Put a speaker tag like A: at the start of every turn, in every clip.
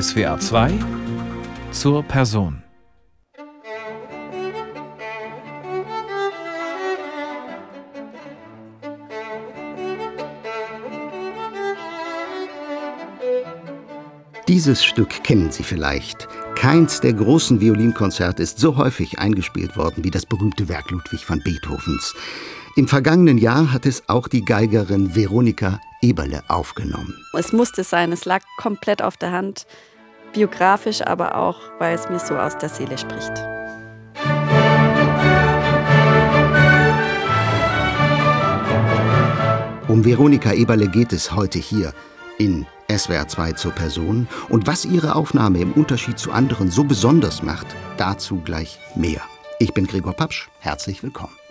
A: SWA 2 zur Person.
B: Dieses Stück kennen Sie vielleicht. Keins der großen Violinkonzerte ist so häufig eingespielt worden wie das berühmte Werk Ludwig van Beethovens. Im vergangenen Jahr hat es auch die Geigerin Veronika Eberle aufgenommen.
C: Es musste sein, es lag komplett auf der Hand, biografisch, aber auch, weil es mir so aus der Seele spricht.
B: Um Veronika Eberle geht es heute hier in SWR 2 zur Person und was ihre Aufnahme im Unterschied zu anderen so besonders macht, dazu gleich mehr. Ich bin Gregor Papsch, herzlich willkommen.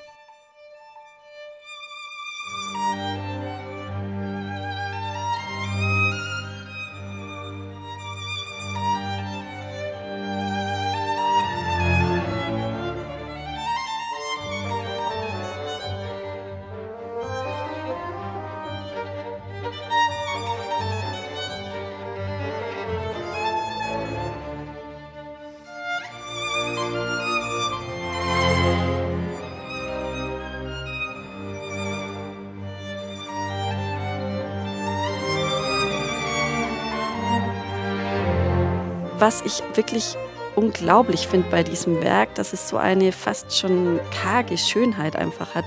C: Was ich wirklich unglaublich finde bei diesem Werk, dass es so eine fast schon karge Schönheit einfach hat,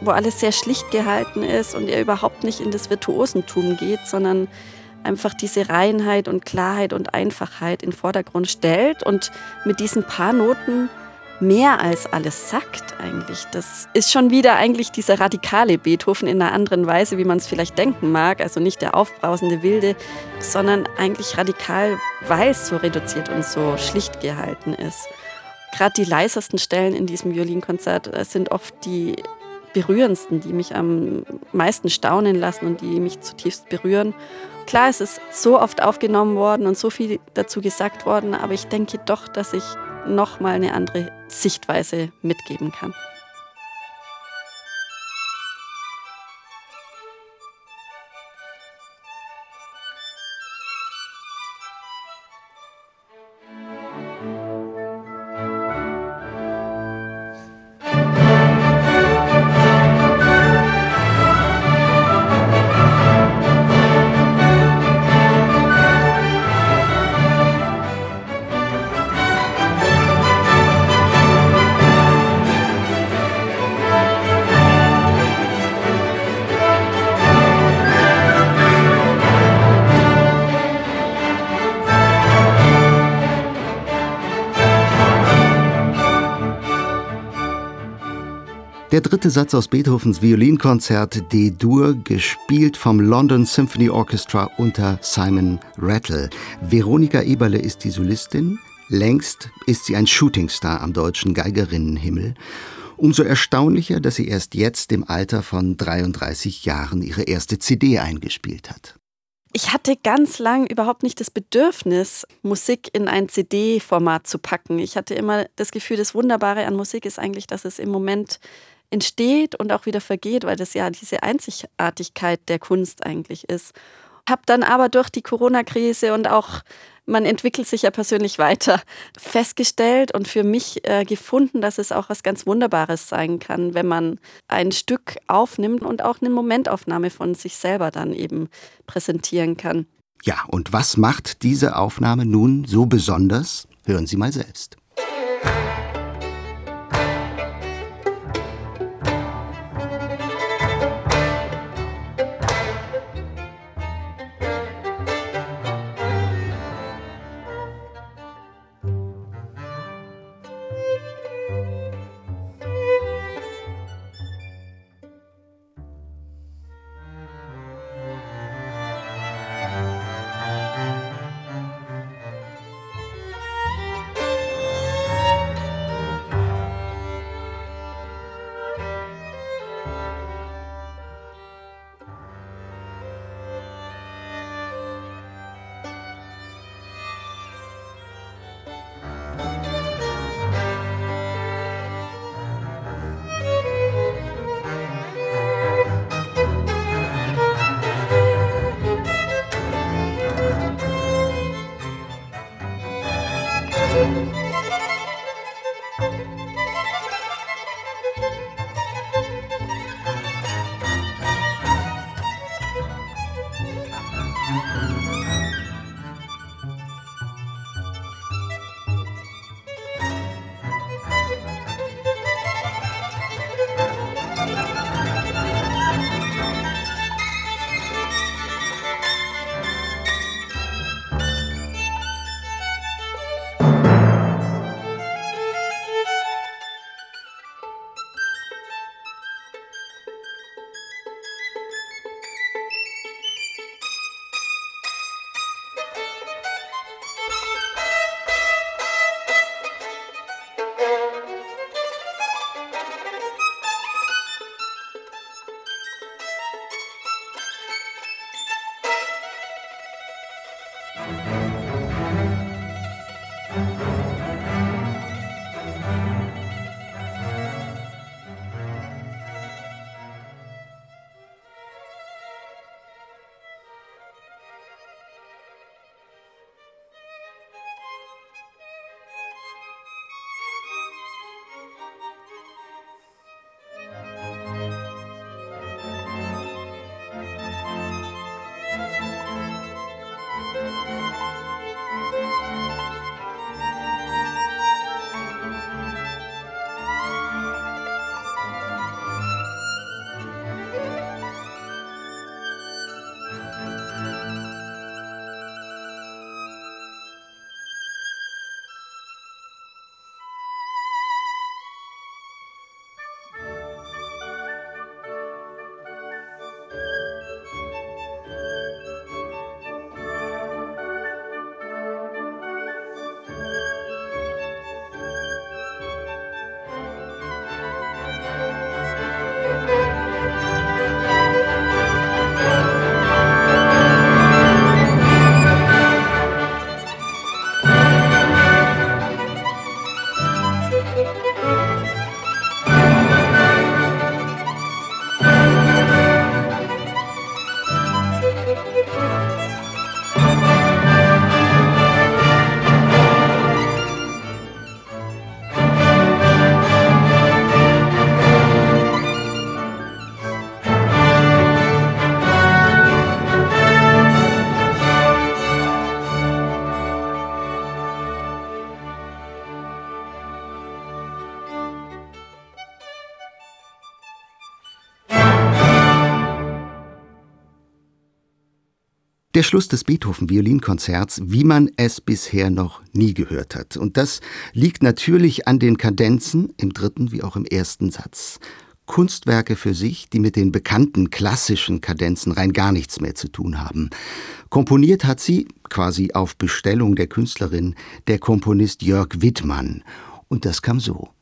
C: wo alles sehr schlicht gehalten ist und er überhaupt nicht in das Virtuosentum geht, sondern einfach diese Reinheit und Klarheit und Einfachheit in den Vordergrund stellt und mit diesen paar Noten mehr als alles sagt eigentlich. Das ist schon wieder eigentlich dieser radikale Beethoven in einer anderen Weise, wie man es vielleicht denken mag. Also nicht der aufbrausende Wilde, sondern eigentlich radikal, weil es so reduziert und so schlicht gehalten ist. Gerade die leisesten Stellen in diesem Violinkonzert äh, sind oft die berührendsten, die mich am meisten staunen lassen und die mich zutiefst berühren. Klar, es ist so oft aufgenommen worden und so viel dazu gesagt worden, aber ich denke doch, dass ich noch mal eine andere Sichtweise mitgeben kann. Dritte Satz aus Beethovens Violinkonzert D-Dur, gespielt vom London Symphony Orchestra unter Simon Rattle. Veronika Eberle ist die Solistin. Längst ist sie ein Shootingstar am deutschen Geigerinnenhimmel. Umso erstaunlicher, dass sie erst jetzt im Alter von 33 Jahren ihre erste CD eingespielt hat. Ich hatte ganz lang überhaupt nicht das Bedürfnis, Musik in ein CD-Format zu packen. Ich hatte immer das Gefühl, das Wunderbare an Musik ist eigentlich, dass es im Moment entsteht und auch wieder vergeht, weil das ja diese Einzigartigkeit der Kunst eigentlich ist. Habe dann aber durch die Corona-Krise und auch man entwickelt sich ja persönlich weiter, festgestellt und für mich äh, gefunden, dass es auch was ganz Wunderbares sein kann, wenn man ein Stück aufnimmt und auch eine Momentaufnahme von sich selber dann eben präsentieren kann.
B: Ja, und was macht diese Aufnahme nun so besonders? Hören Sie mal selbst. Der Schluss des Beethoven-Violinkonzerts, wie man es bisher noch nie gehört hat. Und das liegt natürlich an den Kadenzen im dritten wie auch im ersten Satz. Kunstwerke für sich, die mit den bekannten klassischen Kadenzen rein gar nichts mehr zu tun haben. Komponiert hat sie, quasi auf Bestellung der Künstlerin, der Komponist Jörg Wittmann. Und das kam so.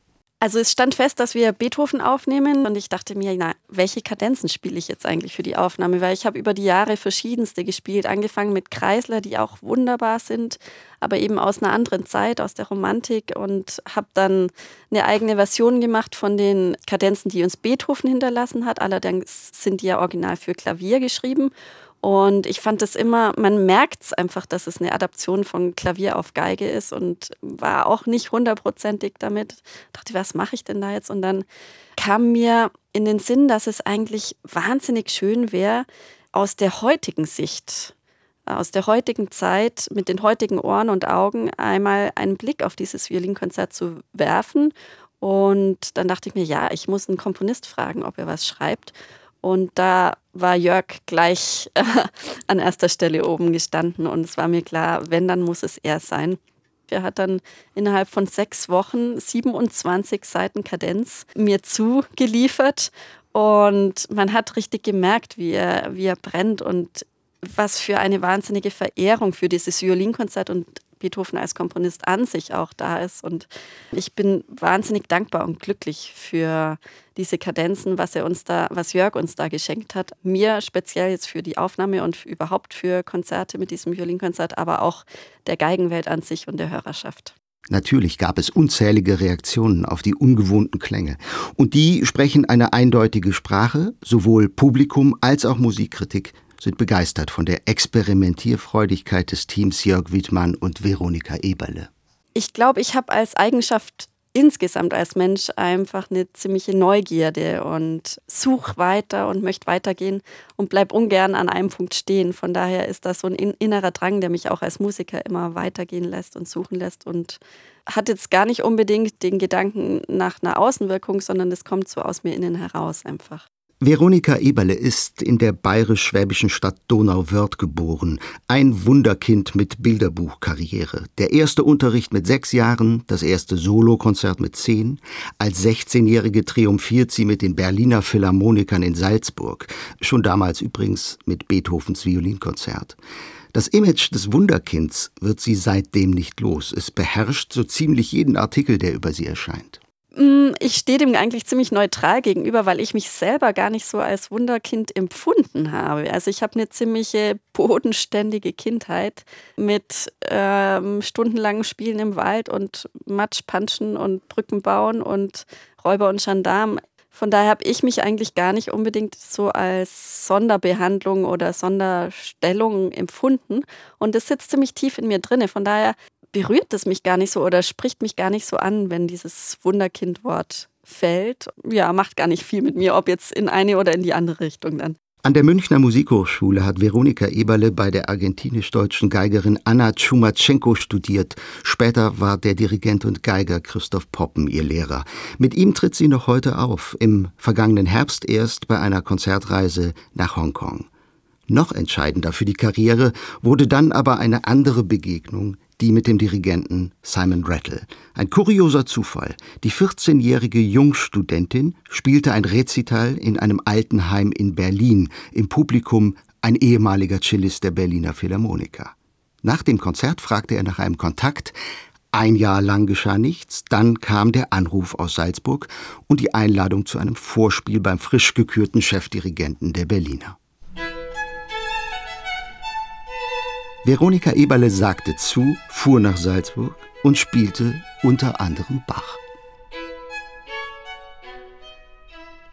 C: Also es stand fest, dass wir Beethoven aufnehmen und ich dachte mir, na, welche Kadenzen spiele ich jetzt eigentlich für die Aufnahme? Weil ich habe über die Jahre verschiedenste gespielt, angefangen mit Kreisler, die auch wunderbar sind, aber eben aus einer anderen Zeit, aus der Romantik und habe dann eine eigene Version gemacht von den Kadenzen, die uns Beethoven hinterlassen hat. Allerdings sind die ja original für Klavier geschrieben und ich fand es immer, man merkt es einfach, dass es eine Adaption von Klavier auf Geige ist und war auch nicht hundertprozentig damit. Dachte, was mache ich denn da jetzt? Und dann kam mir in den Sinn, dass es eigentlich wahnsinnig schön wäre, aus der heutigen Sicht, aus der heutigen Zeit, mit den heutigen Ohren und Augen einmal einen Blick auf dieses Violinkonzert zu werfen. Und dann dachte ich mir, ja, ich muss einen Komponist fragen, ob er was schreibt. Und da war Jörg gleich äh, an erster Stelle oben gestanden und es war mir klar, wenn, dann muss es er sein. Er hat dann innerhalb von sechs Wochen 27 Seiten Kadenz mir zugeliefert und man hat richtig gemerkt, wie er, wie er brennt und was für eine wahnsinnige Verehrung für dieses Violinkonzert und Beethoven als Komponist an sich auch da ist. Und ich bin wahnsinnig dankbar und glücklich für diese Kadenzen, was er uns da, was Jörg uns da geschenkt hat. Mir speziell jetzt für die Aufnahme und überhaupt für Konzerte mit diesem Violinkonzert, aber auch der Geigenwelt an sich und der Hörerschaft.
B: Natürlich gab es unzählige Reaktionen auf die ungewohnten Klänge. Und die sprechen eine eindeutige Sprache, sowohl Publikum als auch Musikkritik sind begeistert von der Experimentierfreudigkeit des Teams Jörg Wittmann und Veronika Eberle.
C: Ich glaube, ich habe als Eigenschaft insgesamt als Mensch einfach eine ziemliche Neugierde und such weiter und möchte weitergehen und bleib ungern an einem Punkt stehen. Von daher ist das so ein innerer Drang, der mich auch als Musiker immer weitergehen lässt und suchen lässt und hat jetzt gar nicht unbedingt den Gedanken nach einer Außenwirkung, sondern es kommt so aus mir innen heraus einfach.
B: Veronika Eberle ist in der bayerisch-schwäbischen Stadt Donauwörth geboren. Ein Wunderkind mit Bilderbuchkarriere. Der erste Unterricht mit sechs Jahren, das erste Solokonzert mit zehn. Als 16-Jährige triumphiert sie mit den Berliner Philharmonikern in Salzburg. Schon damals übrigens mit Beethovens Violinkonzert. Das Image des Wunderkinds wird sie seitdem nicht los. Es beherrscht so ziemlich jeden Artikel, der über sie erscheint.
C: Mm, ich stehe dem eigentlich ziemlich neutral gegenüber, weil ich mich selber gar nicht so als Wunderkind empfunden habe. Also ich habe eine ziemliche bodenständige Kindheit mit ähm, stundenlangen Spielen im Wald und Matschpanschen und Brücken bauen und Räuber und Gendarm. Von daher habe ich mich eigentlich gar nicht unbedingt so als Sonderbehandlung oder Sonderstellung empfunden. Und das sitzt ziemlich tief in mir drinne. Von daher berührt es mich gar nicht so oder spricht mich gar nicht so an, wenn dieses Wunderkind-Wort fällt. Ja, macht gar nicht viel mit mir, ob jetzt in eine oder in die andere Richtung dann.
B: An der Münchner Musikhochschule hat Veronika Eberle bei der argentinisch-deutschen Geigerin Anna Tschumachenko studiert. Später war der Dirigent und Geiger Christoph Poppen ihr Lehrer. Mit ihm tritt sie noch heute auf, im vergangenen Herbst erst bei einer Konzertreise nach Hongkong. Noch entscheidender für die Karriere wurde dann aber eine andere Begegnung, die mit dem Dirigenten Simon Rattle. Ein kurioser Zufall. Die 14-jährige Jungstudentin spielte ein Rezital in einem Altenheim in Berlin. Im Publikum ein ehemaliger Cellist der Berliner Philharmoniker. Nach dem Konzert fragte er nach einem Kontakt. Ein Jahr lang geschah nichts, dann kam der Anruf aus Salzburg und die Einladung zu einem Vorspiel beim frisch gekürten Chefdirigenten der Berliner. Veronika Eberle sagte zu, fuhr nach Salzburg und spielte unter anderem Bach.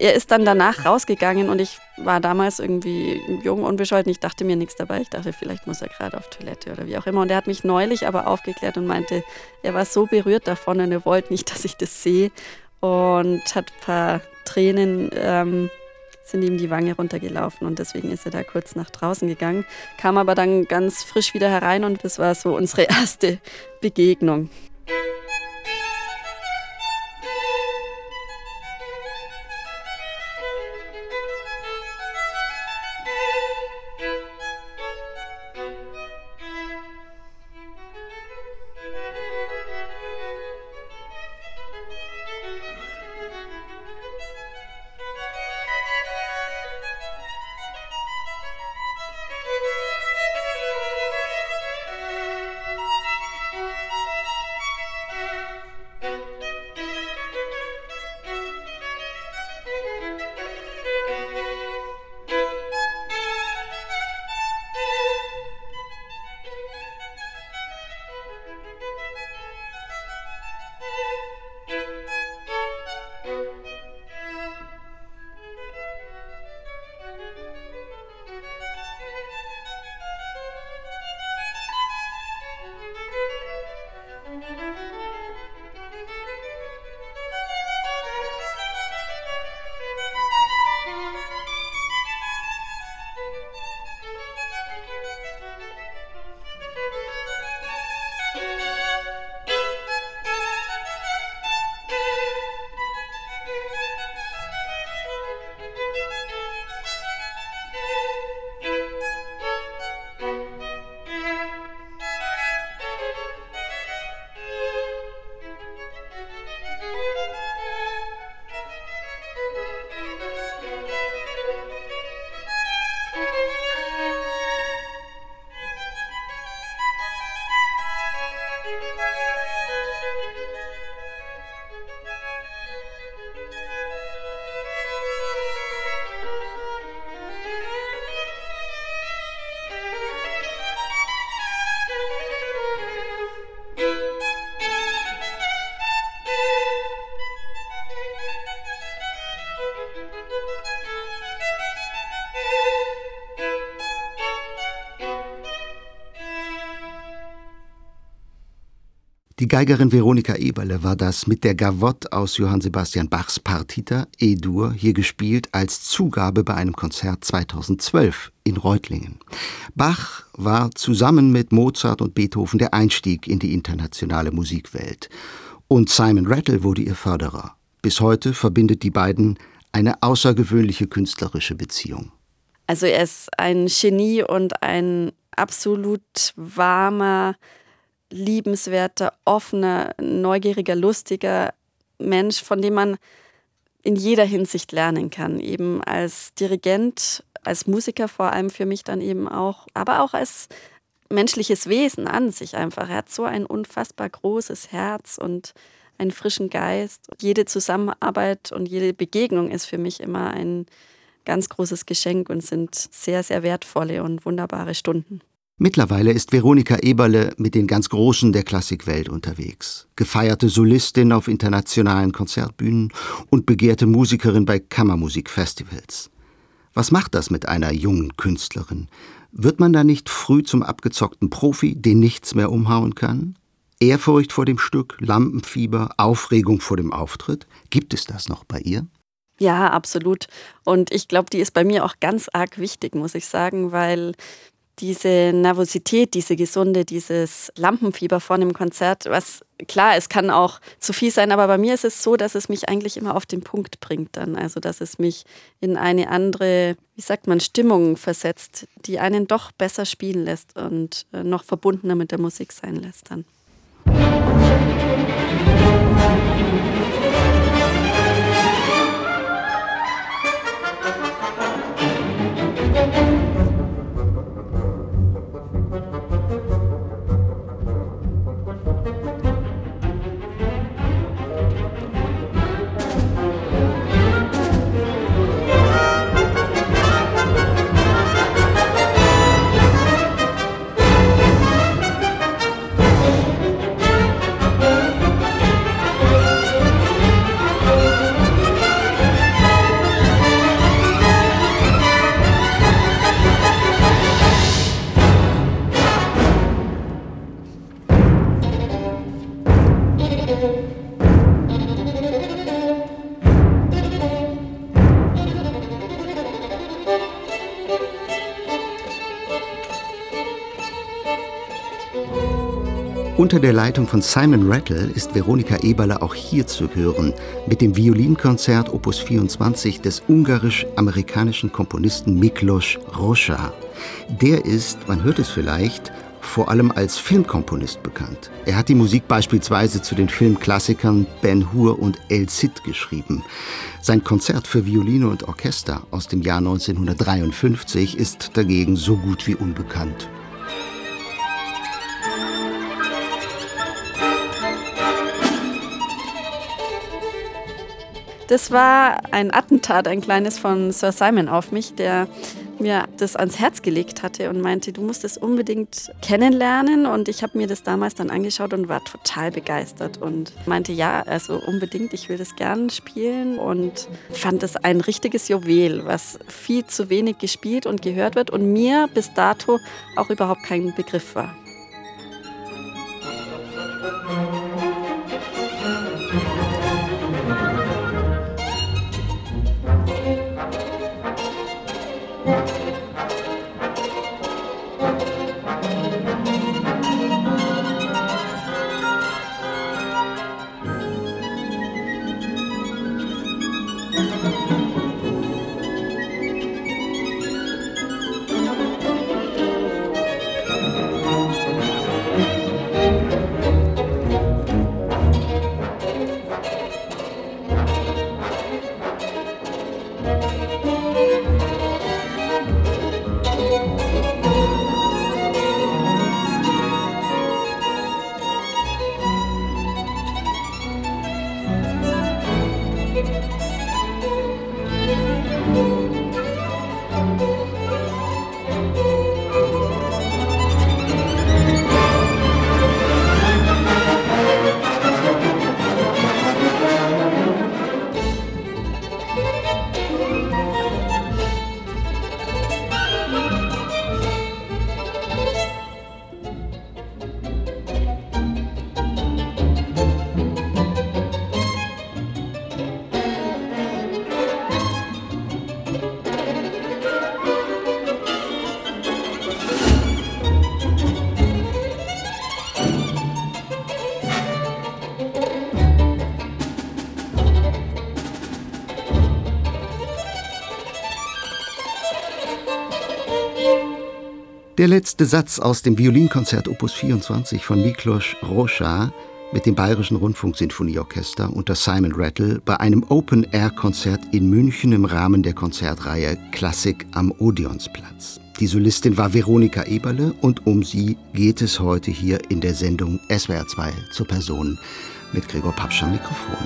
C: Er ist dann danach rausgegangen und ich war damals irgendwie jung, unbescholten. Ich dachte mir nichts dabei. Ich dachte, vielleicht muss er gerade auf Toilette oder wie auch immer. Und er hat mich neulich aber aufgeklärt und meinte, er war so berührt davon und er wollte nicht, dass ich das sehe. Und hat ein paar Tränen ähm, sind ihm die Wange runtergelaufen und deswegen ist er da kurz nach draußen gegangen, kam aber dann ganz frisch wieder herein und das war so unsere erste Begegnung.
B: Die Geigerin Veronika Eberle war das mit der Gavotte aus Johann Sebastian Bachs Partita E-Dur hier gespielt als Zugabe bei einem Konzert 2012 in Reutlingen. Bach war zusammen mit Mozart und Beethoven der Einstieg in die internationale Musikwelt. Und Simon Rattle wurde ihr Förderer. Bis heute verbindet die beiden eine außergewöhnliche künstlerische Beziehung.
C: Also er ist ein Genie und ein absolut warmer, liebenswerter, offener, neugieriger, lustiger Mensch, von dem man in jeder Hinsicht lernen kann. Eben als Dirigent, als Musiker vor allem für mich dann eben auch, aber auch als menschliches Wesen an sich einfach. Er hat so ein unfassbar großes Herz und einen frischen Geist. Jede Zusammenarbeit und jede Begegnung ist für mich immer ein ganz großes Geschenk und sind sehr, sehr wertvolle und wunderbare Stunden.
B: Mittlerweile ist Veronika Eberle mit den ganz Großen der Klassikwelt unterwegs. Gefeierte Solistin auf internationalen Konzertbühnen und begehrte Musikerin bei Kammermusikfestivals. Was macht das mit einer jungen Künstlerin? Wird man da nicht früh zum abgezockten Profi, den nichts mehr umhauen kann? Ehrfurcht vor dem Stück, Lampenfieber, Aufregung vor dem Auftritt? Gibt es das noch bei ihr?
C: Ja, absolut. Und ich glaube, die ist bei mir auch ganz arg wichtig, muss ich sagen, weil diese Nervosität, diese gesunde, dieses Lampenfieber vor einem Konzert, was klar, es kann auch zu viel sein, aber bei mir ist es so, dass es mich eigentlich immer auf den Punkt bringt dann. Also, dass es mich in eine andere, wie sagt man, Stimmung versetzt, die einen doch besser spielen lässt und äh, noch verbundener mit der Musik sein lässt dann.
B: Unter der Leitung von Simon Rattle ist Veronika Eberle auch hier zu hören mit dem Violinkonzert Opus 24 des ungarisch-amerikanischen Komponisten Miklos Rocha. Der ist, man hört es vielleicht, vor allem als Filmkomponist bekannt. Er hat die Musik beispielsweise zu den Filmklassikern Ben Hur und El Cid geschrieben. Sein Konzert für Violine und Orchester aus dem Jahr 1953 ist dagegen so gut wie unbekannt.
C: Das war ein Attentat, ein kleines von Sir Simon auf mich, der mir das ans Herz gelegt hatte und meinte, du musst es unbedingt kennenlernen. Und ich habe mir das damals dann angeschaut und war total begeistert und meinte, ja, also unbedingt, ich will das gern spielen und fand es ein richtiges Juwel, was viel zu wenig gespielt und gehört wird und mir bis dato auch überhaupt kein Begriff war.
B: Der letzte Satz aus dem Violinkonzert Opus 24 von Miklos Rocha mit dem Bayerischen Rundfunksinfonieorchester unter Simon Rattle bei einem Open-Air-Konzert in München im Rahmen der Konzertreihe Klassik am Odeonsplatz. Die Solistin war Veronika Eberle und um sie geht es heute hier in der Sendung SWR 2 zur Person mit Gregor Papsch Mikrofon.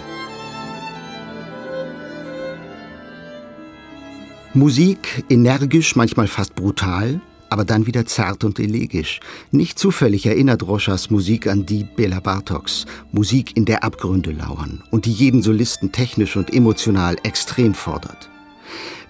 B: Musik energisch, manchmal fast brutal, aber dann wieder zart und elegisch. Nicht zufällig erinnert Roschas Musik an die Bela Bartoks, Musik, in der Abgründe lauern und die jeden Solisten technisch und emotional extrem fordert.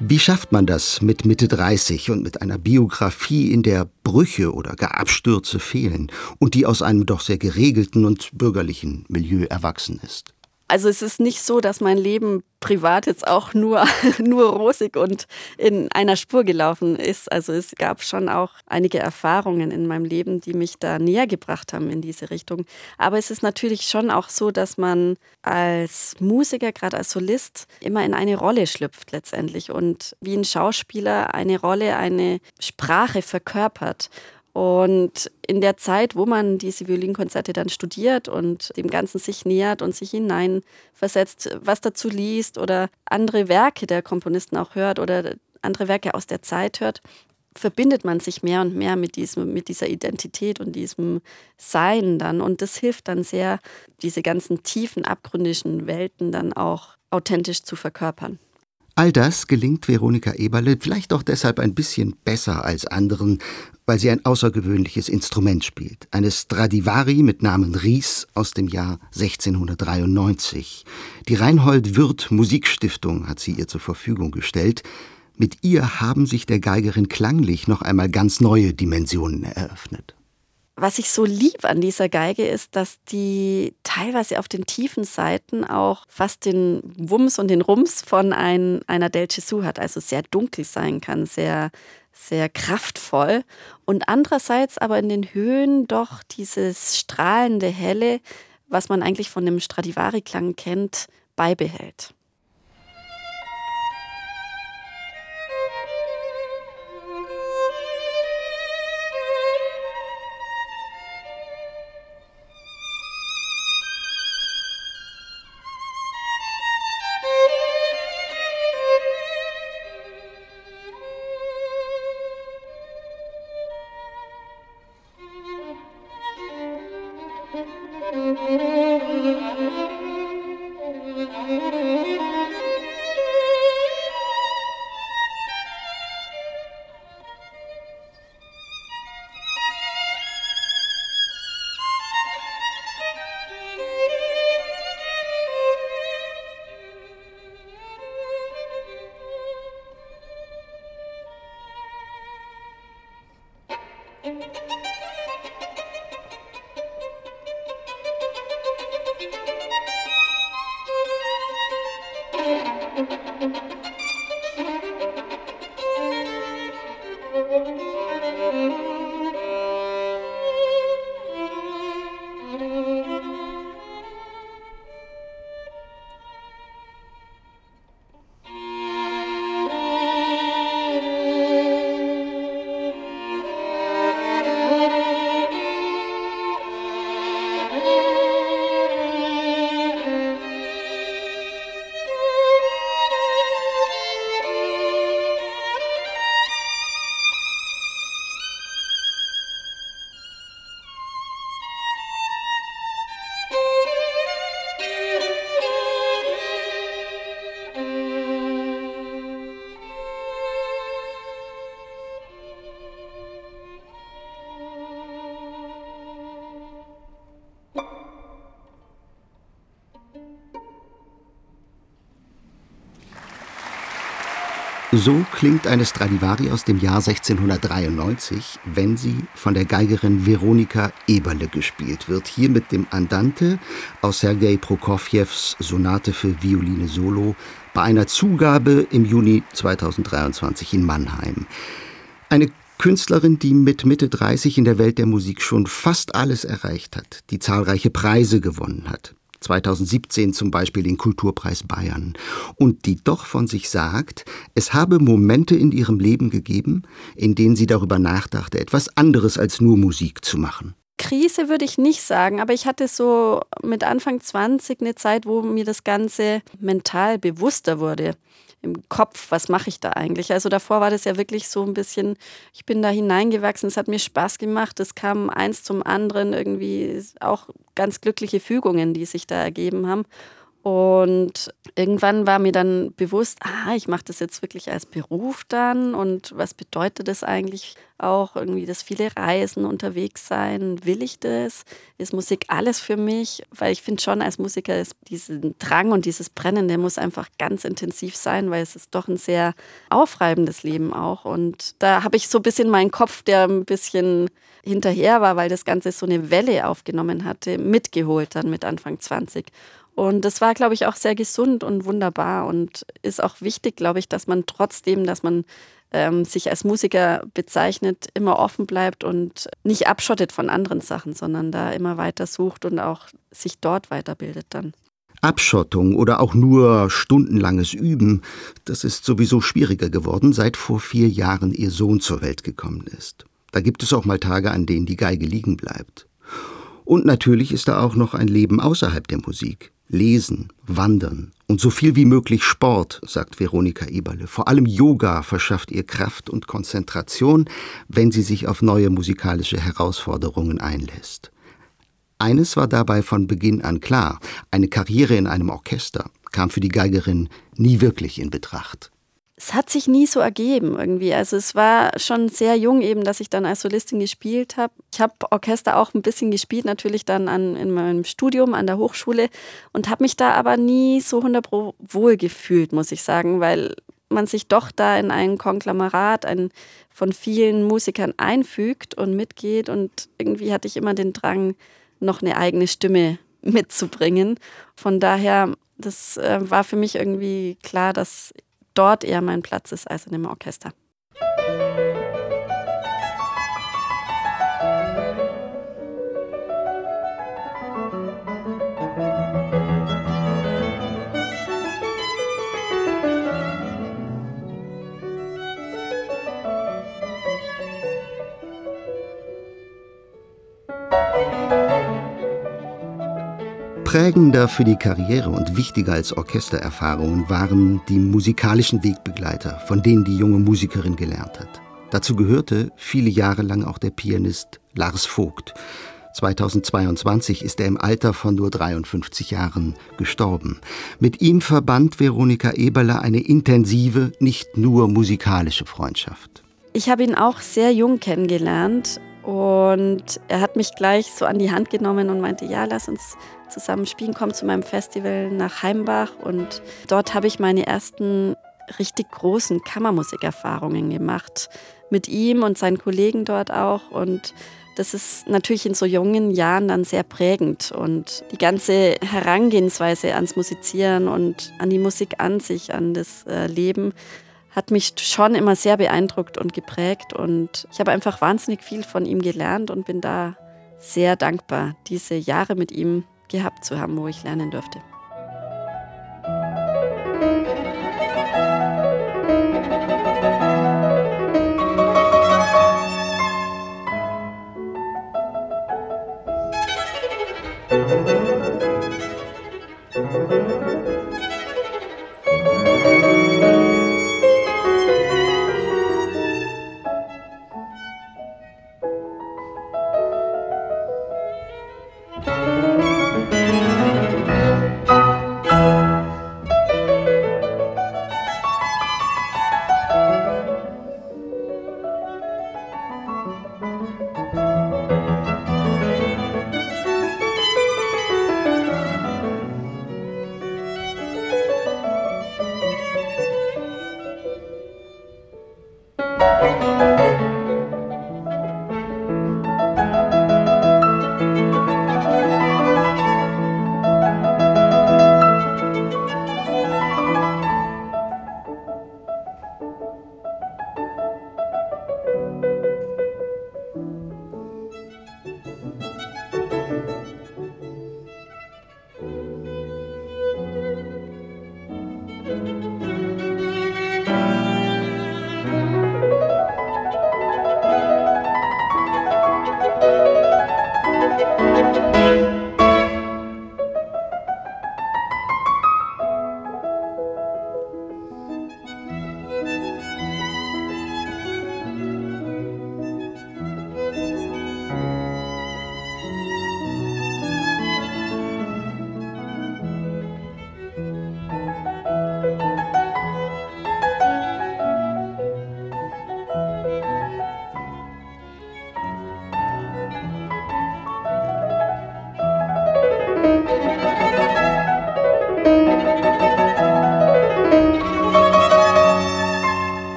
B: Wie schafft man das mit Mitte 30 und mit einer Biografie, in der Brüche oder gar Abstürze fehlen und die aus einem doch sehr geregelten und bürgerlichen Milieu erwachsen ist?
C: Also es ist nicht so, dass mein Leben privat jetzt auch nur, nur rosig und in einer Spur gelaufen ist. Also es gab schon auch einige Erfahrungen in meinem Leben, die mich da näher gebracht haben in diese Richtung. Aber es ist natürlich schon auch so, dass man als Musiker, gerade als Solist, immer in eine Rolle schlüpft letztendlich und wie ein Schauspieler eine Rolle, eine Sprache verkörpert. Und in der Zeit, wo man diese Violinkonzerte dann studiert und dem Ganzen sich nähert und sich hineinversetzt, was dazu liest oder andere Werke der Komponisten auch hört oder andere Werke aus der Zeit hört, verbindet man sich mehr und mehr mit, diesem, mit dieser Identität und diesem Sein dann. Und das hilft dann sehr, diese ganzen tiefen, abgründischen Welten dann auch authentisch zu verkörpern.
B: All das gelingt Veronika Eberle vielleicht auch deshalb ein bisschen besser als anderen, weil sie ein außergewöhnliches Instrument spielt. Eine Stradivari mit Namen Ries aus dem Jahr 1693. Die Reinhold Wirth Musikstiftung hat sie ihr zur Verfügung gestellt. Mit ihr haben sich der Geigerin klanglich noch einmal ganz neue Dimensionen eröffnet.
C: Was ich so lieb an dieser Geige ist, dass die teilweise auf den tiefen Seiten auch fast den Wumms und den Rums von ein, einer Del Gesù hat, also sehr dunkel sein kann, sehr, sehr kraftvoll. Und andererseits aber in den Höhen doch dieses strahlende Helle, was man eigentlich von dem Stradivari-Klang kennt, beibehält.
B: So klingt eine Stradivari aus dem Jahr 1693, wenn sie von der Geigerin Veronika Eberle gespielt wird. Hier mit dem Andante aus Sergei Prokofjews Sonate für Violine Solo bei einer Zugabe im Juni 2023 in Mannheim. Eine Künstlerin, die mit Mitte 30 in der Welt der Musik schon fast alles erreicht hat, die zahlreiche Preise gewonnen hat. 2017 zum Beispiel den Kulturpreis Bayern, und die doch von sich sagt, es habe Momente in ihrem Leben gegeben, in denen sie darüber nachdachte, etwas anderes als nur Musik zu machen.
C: Krise würde ich nicht sagen, aber ich hatte so mit Anfang 20 eine Zeit, wo mir das Ganze mental bewusster wurde im Kopf, was mache ich da eigentlich? Also davor war das ja wirklich so ein bisschen, ich bin da hineingewachsen, es hat mir Spaß gemacht, es kam eins zum anderen, irgendwie auch ganz glückliche Fügungen, die sich da ergeben haben. Und irgendwann war mir dann bewusst, ah, ich mache das jetzt wirklich als Beruf dann und was bedeutet das eigentlich auch irgendwie das viele Reisen unterwegs sein? Will ich das? Ist Musik alles für mich? Weil ich finde schon als Musiker ist diesen Drang und dieses Brennen, der muss einfach ganz intensiv sein, weil es ist doch ein sehr aufreibendes Leben auch. Und da habe ich so ein bisschen meinen Kopf, der ein bisschen hinterher war, weil das Ganze so eine Welle aufgenommen hatte, mitgeholt dann mit Anfang 20. Und das war, glaube ich, auch sehr gesund und wunderbar und ist auch wichtig, glaube ich, dass man trotzdem, dass man ähm, sich als Musiker bezeichnet, immer offen bleibt und nicht abschottet von anderen Sachen, sondern da immer weiter sucht und auch sich dort weiterbildet dann.
B: Abschottung oder auch nur stundenlanges Üben, das ist sowieso schwieriger geworden, seit vor vier Jahren ihr Sohn zur Welt gekommen ist. Da gibt es auch mal Tage, an denen die Geige liegen bleibt. Und natürlich ist da auch noch ein Leben außerhalb der Musik. Lesen, Wandern und so viel wie möglich Sport, sagt Veronika Eberle. Vor allem Yoga verschafft ihr Kraft und Konzentration, wenn sie sich auf neue musikalische Herausforderungen einlässt. Eines war dabei von Beginn an klar, eine Karriere in einem Orchester kam für die Geigerin nie wirklich in Betracht
C: es hat sich nie so ergeben irgendwie. Also es war schon sehr jung eben, dass ich dann als Solistin gespielt habe. Ich habe Orchester auch ein bisschen gespielt, natürlich dann an, in meinem Studium an der Hochschule und habe mich da aber nie so 100 pro wohl gefühlt, muss ich sagen, weil man sich doch da in ein Konglommerat ein, von vielen Musikern einfügt und mitgeht und irgendwie hatte ich immer den Drang, noch eine eigene Stimme mitzubringen. Von daher, das äh, war für mich irgendwie klar, dass dort eher mein Platz ist als in einem Orchester.
B: Prägender für die Karriere und wichtiger als Orchestererfahrungen waren die musikalischen Wegbegleiter, von denen die junge Musikerin gelernt hat. Dazu gehörte viele Jahre lang auch der Pianist Lars Vogt. 2022 ist er im Alter von nur 53 Jahren gestorben. Mit ihm verband Veronika Eberle eine intensive, nicht nur musikalische Freundschaft.
C: Ich habe ihn auch sehr jung kennengelernt und er hat mich gleich so an die Hand genommen und meinte, ja, lass uns zusammen spielen, komm zu meinem Festival nach Heimbach. Und dort habe ich meine ersten richtig großen Kammermusikerfahrungen gemacht. Mit ihm und seinen Kollegen dort auch. Und das ist natürlich in so jungen Jahren dann sehr prägend. Und die ganze Herangehensweise ans Musizieren und an die Musik an sich, an das äh, Leben, hat mich schon immer sehr beeindruckt und geprägt. Und ich habe einfach wahnsinnig viel von ihm gelernt und bin da sehr dankbar, diese Jahre mit ihm gehabt zu haben, wo ich lernen durfte.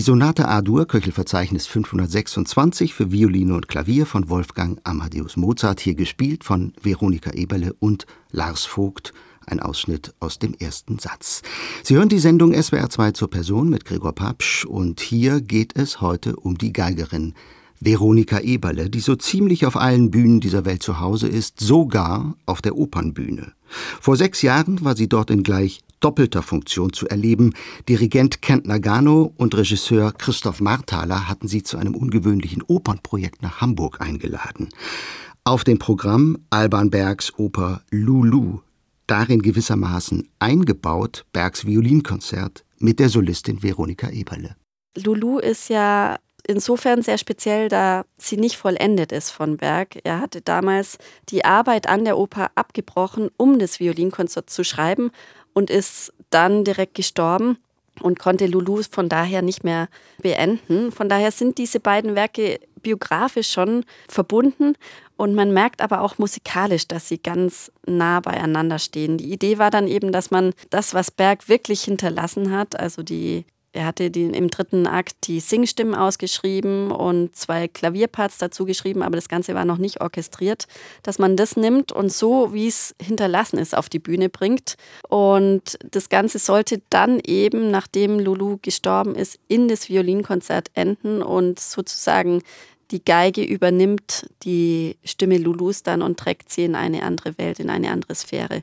B: Sonate A-Dur, Köchelverzeichnis 526 für Violine und Klavier von Wolfgang Amadeus Mozart, hier gespielt von Veronika Eberle und Lars Vogt. Ein Ausschnitt aus dem ersten Satz. Sie hören die Sendung SWR 2 zur Person mit Gregor Papsch und hier geht es heute um die Geigerin Veronika Eberle, die so ziemlich auf allen Bühnen dieser Welt zu Hause ist, sogar auf der Opernbühne. Vor sechs Jahren war sie dort in gleich doppelter Funktion zu erleben. Dirigent Kent Nagano und Regisseur Christoph Marthaler hatten sie zu einem ungewöhnlichen Opernprojekt nach Hamburg eingeladen. Auf dem Programm Alban Bergs Oper Lulu, darin gewissermaßen eingebaut Bergs Violinkonzert mit der Solistin Veronika Eberle.
C: Lulu ist ja insofern sehr speziell, da sie nicht vollendet ist von Berg. Er hatte damals die Arbeit an der Oper abgebrochen, um das Violinkonzert zu schreiben und ist dann direkt gestorben und konnte Lulu von daher nicht mehr beenden. Von daher sind diese beiden Werke biografisch schon verbunden und man merkt aber auch musikalisch, dass sie ganz nah beieinander stehen. Die Idee war dann eben, dass man das, was Berg wirklich hinterlassen hat, also die er hatte die, im dritten Akt die Singstimmen ausgeschrieben und zwei Klavierparts dazu geschrieben, aber das Ganze war noch nicht orchestriert, dass man das nimmt und so, wie es hinterlassen ist, auf die Bühne bringt. Und das Ganze sollte dann eben, nachdem Lulu gestorben ist, in das Violinkonzert enden und sozusagen die Geige übernimmt die Stimme Lulus dann und trägt sie in eine andere Welt, in eine andere Sphäre.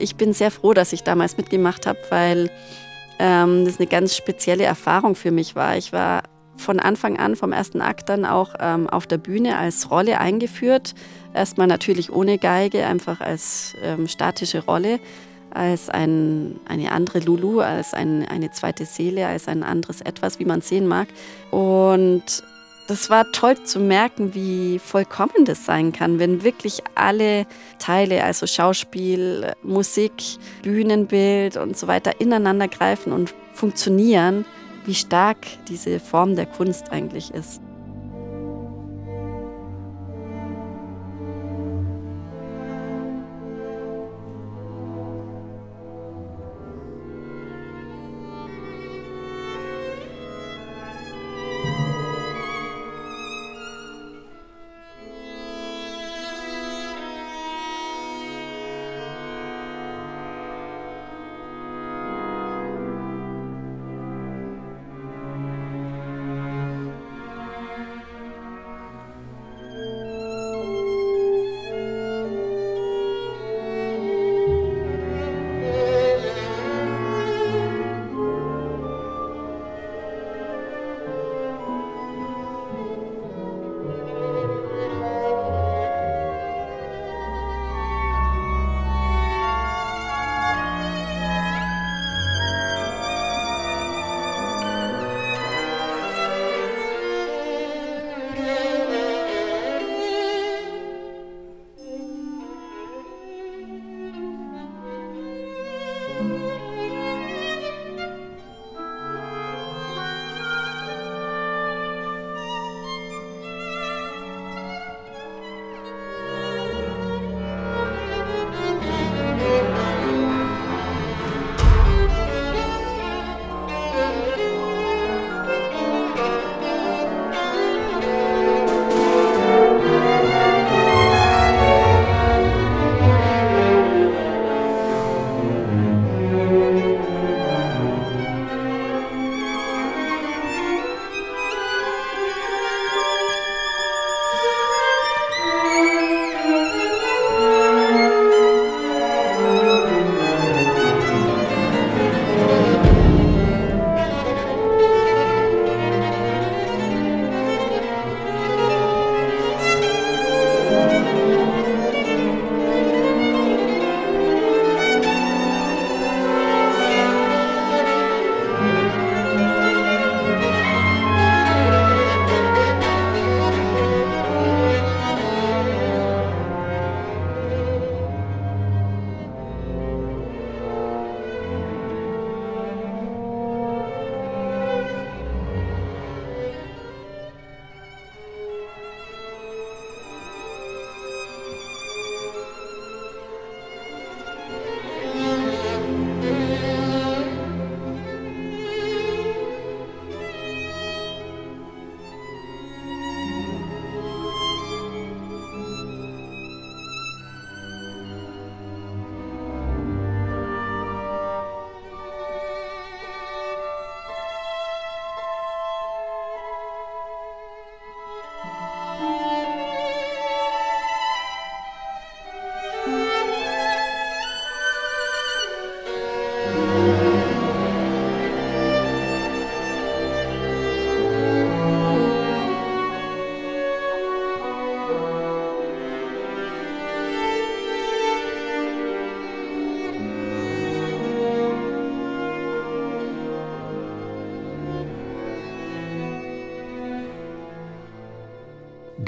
C: Ich bin sehr froh, dass ich damals mitgemacht habe, weil ähm, das eine ganz spezielle Erfahrung für mich war. Ich war von Anfang an, vom ersten Akt dann auch ähm, auf der Bühne als Rolle eingeführt. Erstmal natürlich ohne Geige, einfach als ähm, statische Rolle, als ein, eine andere Lulu, als ein, eine zweite Seele, als ein anderes Etwas, wie man sehen mag. Und das war toll zu merken, wie vollkommen das sein kann, wenn wirklich alle Teile, also Schauspiel, Musik, Bühnenbild und so weiter, ineinander greifen und funktionieren, wie stark diese Form der Kunst eigentlich ist.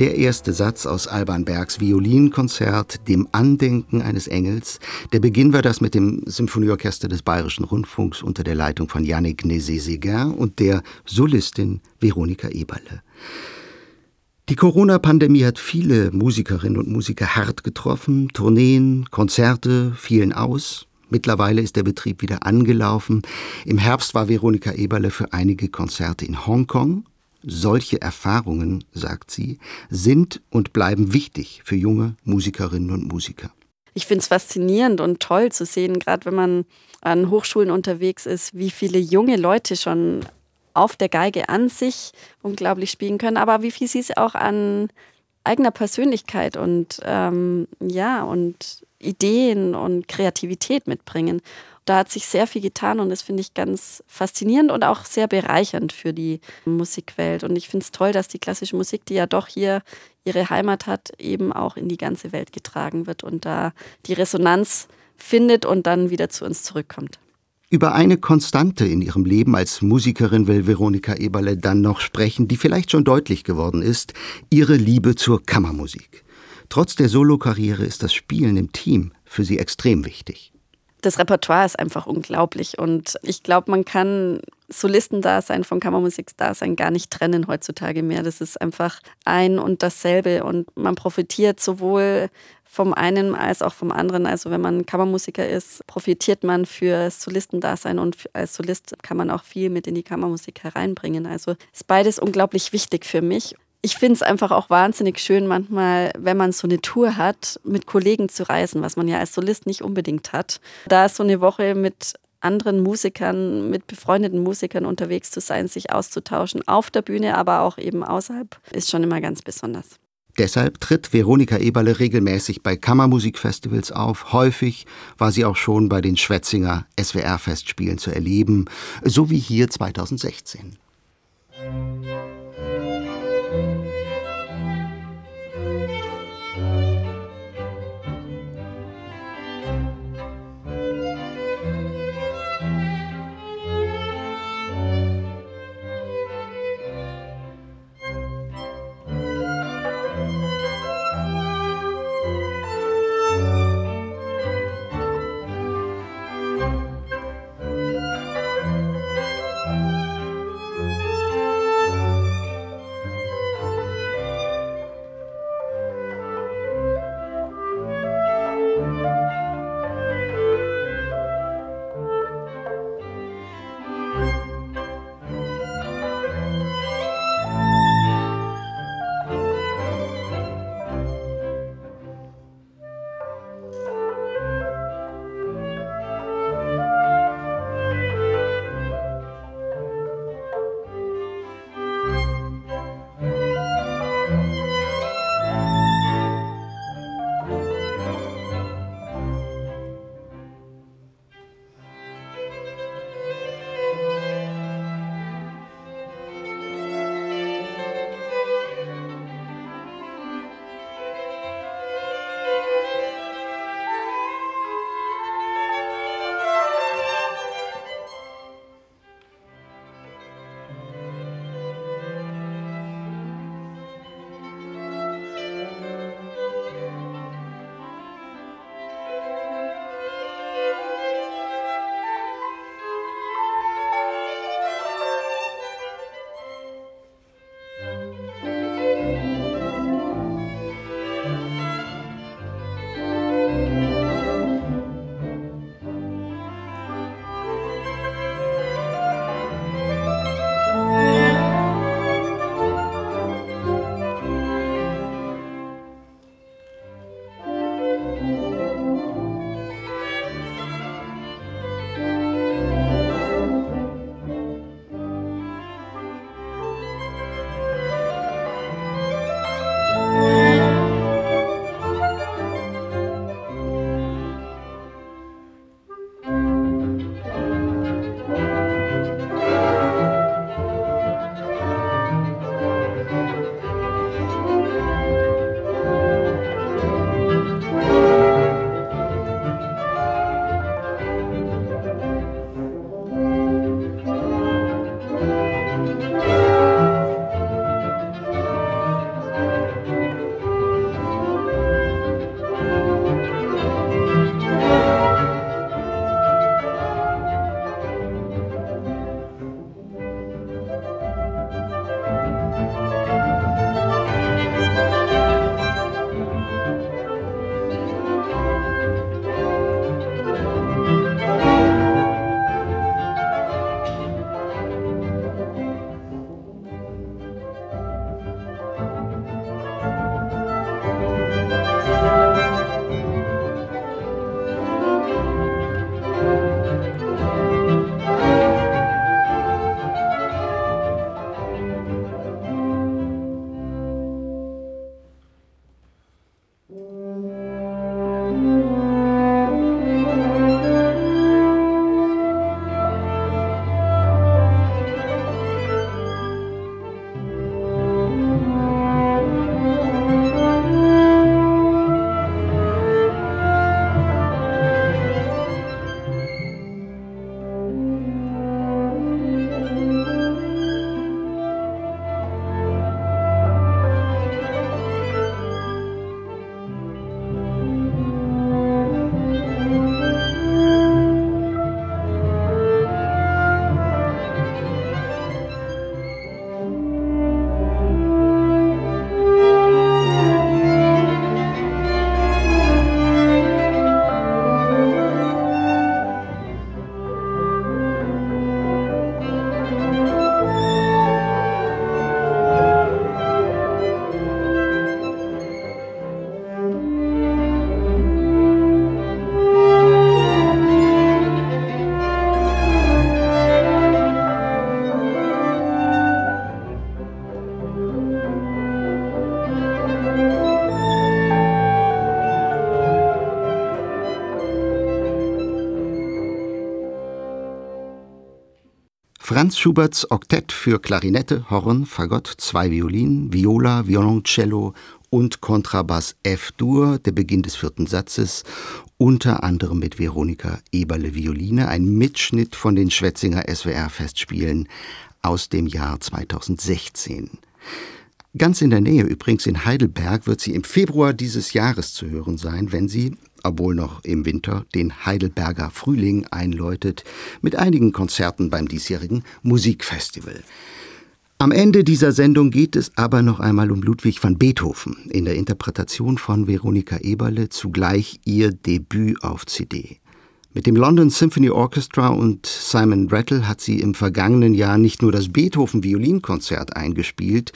B: Der erste Satz aus Alban Bergs Violinkonzert, dem Andenken eines Engels. Der Beginn war das mit dem Symphonieorchester des Bayerischen Rundfunks unter der Leitung von Yannick Nézé-Séguin und der Solistin Veronika Eberle. Die Corona-Pandemie hat viele Musikerinnen und Musiker hart getroffen. Tourneen, Konzerte fielen aus. Mittlerweile ist der Betrieb wieder angelaufen. Im Herbst war Veronika Eberle für einige Konzerte in Hongkong. Solche Erfahrungen, sagt sie, sind und bleiben wichtig für junge Musikerinnen und Musiker.
C: Ich finde es faszinierend und toll zu sehen, gerade wenn man an Hochschulen unterwegs ist, wie viele junge Leute schon auf der Geige an sich unglaublich spielen können, aber wie viel sie es auch an eigener Persönlichkeit und ähm, ja und Ideen und Kreativität mitbringen. Da hat sich sehr viel getan und das finde ich ganz faszinierend und auch sehr bereichernd für die Musikwelt. Und ich finde es toll, dass die klassische Musik, die ja doch hier ihre Heimat hat, eben auch in die ganze Welt getragen wird und da die Resonanz findet und dann wieder zu uns zurückkommt.
B: Über eine Konstante in ihrem Leben als Musikerin will Veronika Eberle dann noch sprechen, die vielleicht schon deutlich geworden ist, ihre Liebe zur Kammermusik. Trotz der Solokarriere ist das Spielen im Team für sie extrem wichtig.
C: Das Repertoire ist einfach unglaublich und ich glaube, man kann Solistendasein von Kammermusikdasein gar nicht trennen heutzutage mehr. Das ist einfach ein und dasselbe und man profitiert sowohl vom einen als auch vom anderen. Also wenn man Kammermusiker ist, profitiert man für Solistendasein und als Solist kann man auch viel mit in die Kammermusik hereinbringen. Also ist beides unglaublich wichtig für mich. Ich finde es einfach auch wahnsinnig schön, manchmal, wenn man so eine Tour hat, mit Kollegen zu reisen, was man ja als Solist nicht unbedingt hat. Da so eine Woche mit anderen Musikern, mit befreundeten Musikern unterwegs zu sein, sich auszutauschen, auf der Bühne, aber auch eben außerhalb, ist schon immer ganz besonders.
B: Deshalb tritt Veronika Eberle regelmäßig bei Kammermusikfestivals auf. Häufig war sie auch schon bei den Schwetzinger SWR-Festspielen zu erleben, so wie hier 2016. Franz Schuberts Oktett für Klarinette, Horn, Fagott, zwei Violinen, Viola, Violoncello und Kontrabass F-Dur, der Beginn des vierten Satzes, unter anderem mit Veronika Eberle Violine, ein Mitschnitt von den Schwetzinger SWR-Festspielen aus dem Jahr 2016. Ganz in der Nähe, übrigens in Heidelberg, wird sie im Februar dieses Jahres zu hören sein, wenn sie obwohl noch im Winter, den Heidelberger Frühling einläutet, mit einigen Konzerten beim diesjährigen Musikfestival. Am Ende dieser Sendung geht es aber noch einmal um Ludwig van Beethoven in der Interpretation von Veronika Eberle, zugleich ihr Debüt auf CD. Mit dem London Symphony Orchestra und Simon Rattle hat sie im vergangenen Jahr nicht nur das Beethoven Violinkonzert eingespielt,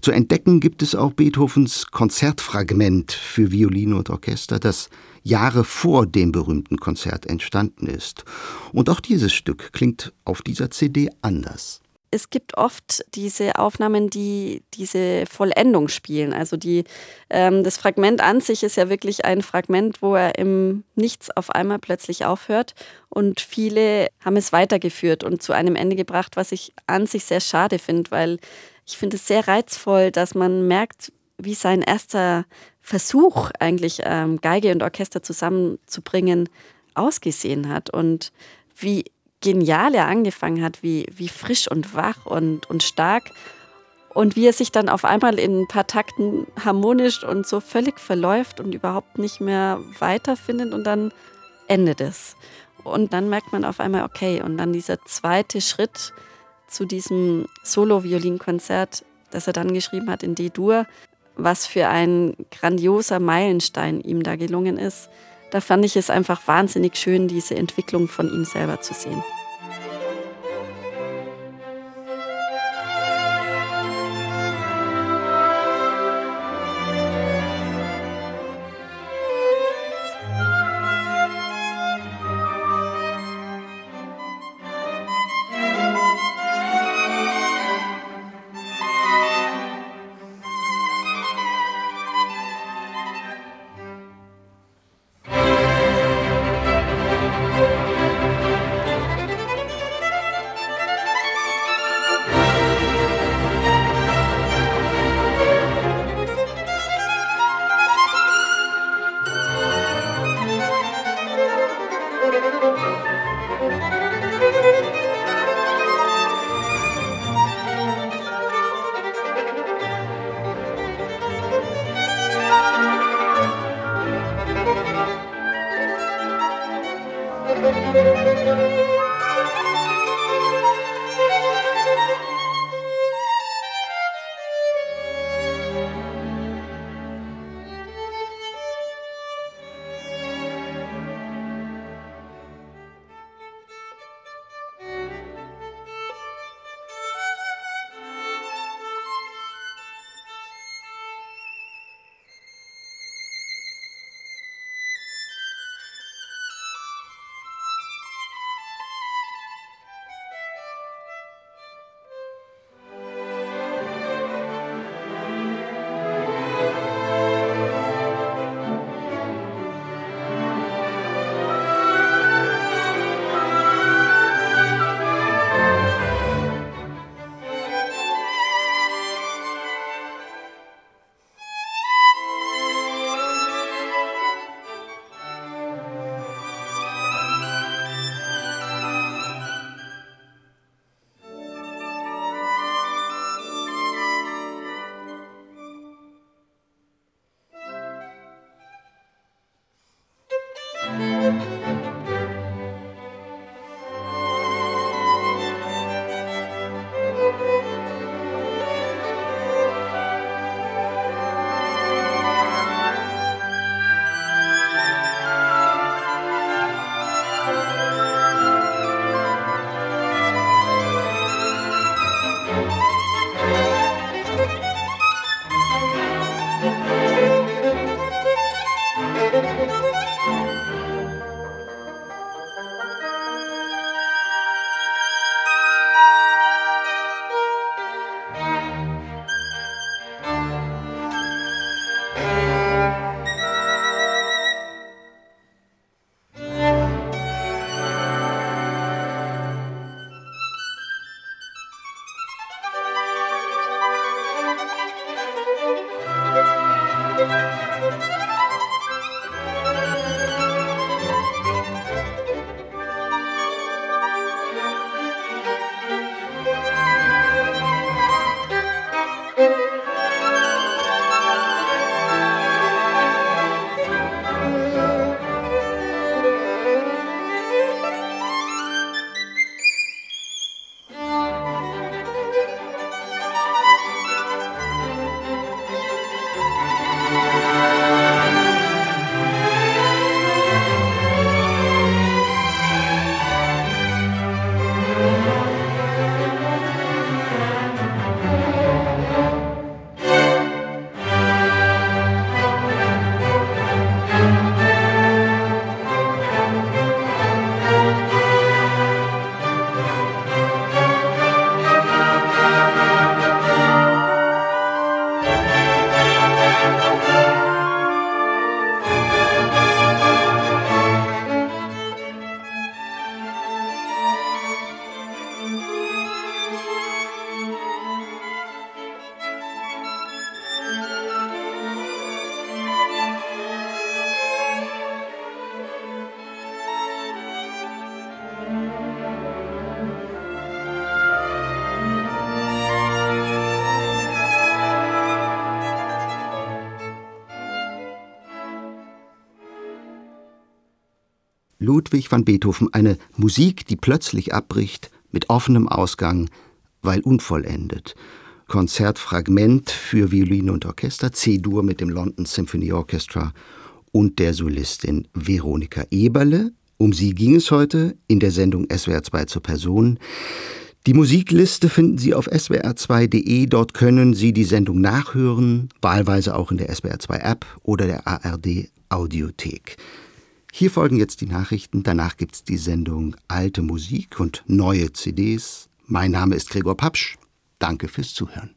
B: zu entdecken gibt es auch Beethovens Konzertfragment für Violine und Orchester, das Jahre vor dem berühmten Konzert entstanden ist. Und auch dieses Stück klingt auf dieser CD anders
C: es gibt oft diese Aufnahmen, die diese Vollendung spielen. Also die, ähm, das Fragment an sich ist ja wirklich ein Fragment, wo er im Nichts auf einmal plötzlich aufhört. Und viele haben es weitergeführt und zu einem Ende gebracht, was ich an sich sehr schade finde, weil ich finde es sehr reizvoll, dass man merkt, wie sein erster Versuch, eigentlich ähm, Geige und Orchester zusammenzubringen, ausgesehen hat und wie genial er angefangen hat, wie, wie frisch und wach und, und stark. Und wie er sich dann auf einmal in ein paar Takten harmonisch und so völlig verläuft und überhaupt nicht mehr weiterfindet und dann endet es. Und dann merkt man auf einmal, okay, und dann dieser zweite Schritt zu diesem Solo-Violinkonzert, das er dann geschrieben hat in D-Dur, was für ein grandioser Meilenstein ihm da gelungen ist. Da fand ich es einfach wahnsinnig schön, diese Entwicklung von ihm selber zu sehen.
B: Ludwig van Beethoven eine Musik, die plötzlich abbricht, mit offenem Ausgang, weil unvollendet. Konzertfragment für Violine und Orchester, C-Dur mit dem London Symphony Orchestra und der Solistin Veronika Eberle. Um sie ging es heute in der Sendung SWR 2 zur Person. Die Musikliste finden Sie auf swr2.de. Dort können Sie die Sendung nachhören, wahlweise auch in der SWR2 App oder der ARD Audiothek. Hier folgen jetzt die Nachrichten, danach gibt's die Sendung Alte Musik und neue CDs. Mein Name ist Gregor Papsch. Danke fürs Zuhören.